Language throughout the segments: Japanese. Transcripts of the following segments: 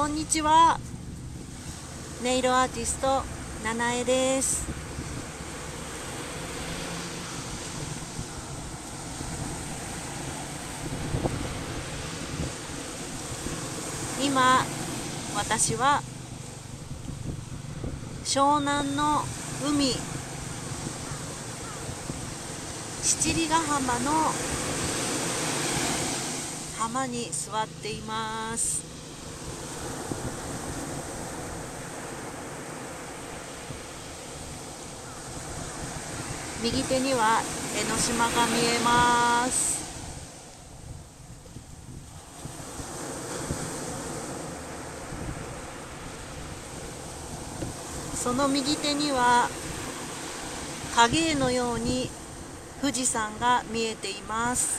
こんにちは。ネイルアーティスト七重です。今私は湘南の海七里ヶ浜の浜に座っています。右手には江ノ島が見えます。その右手には影絵のように富士山が見えています。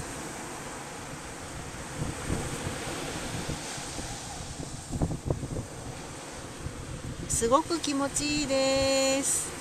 すごく気持ちいいです。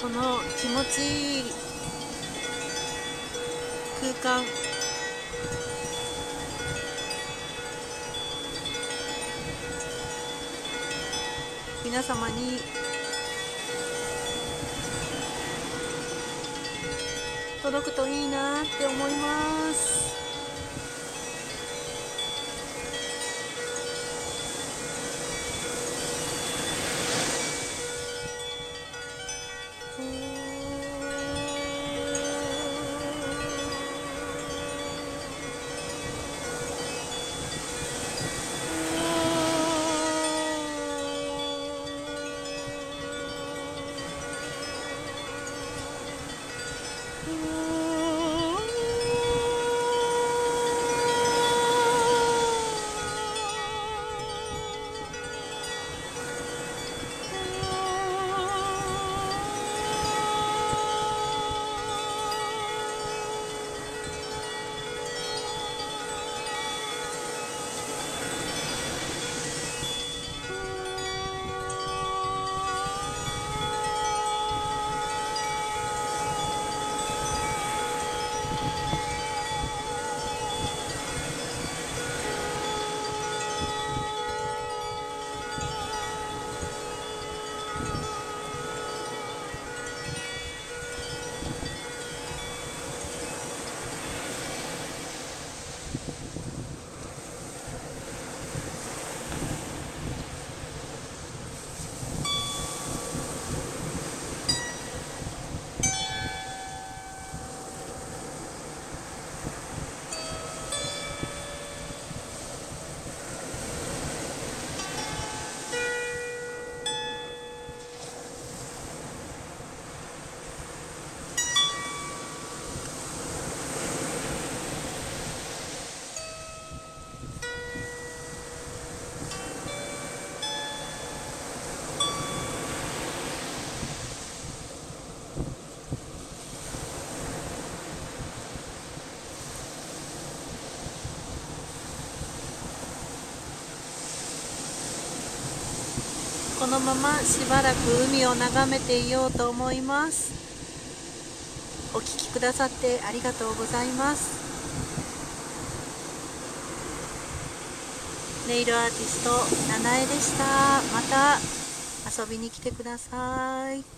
この気持ちいい空間。皆様に届くといいなって思います。のまましばらく海を眺めていようと思います。お聴きくださってありがとうございます。ネイルアーティスト七重でした。また遊びに来てください。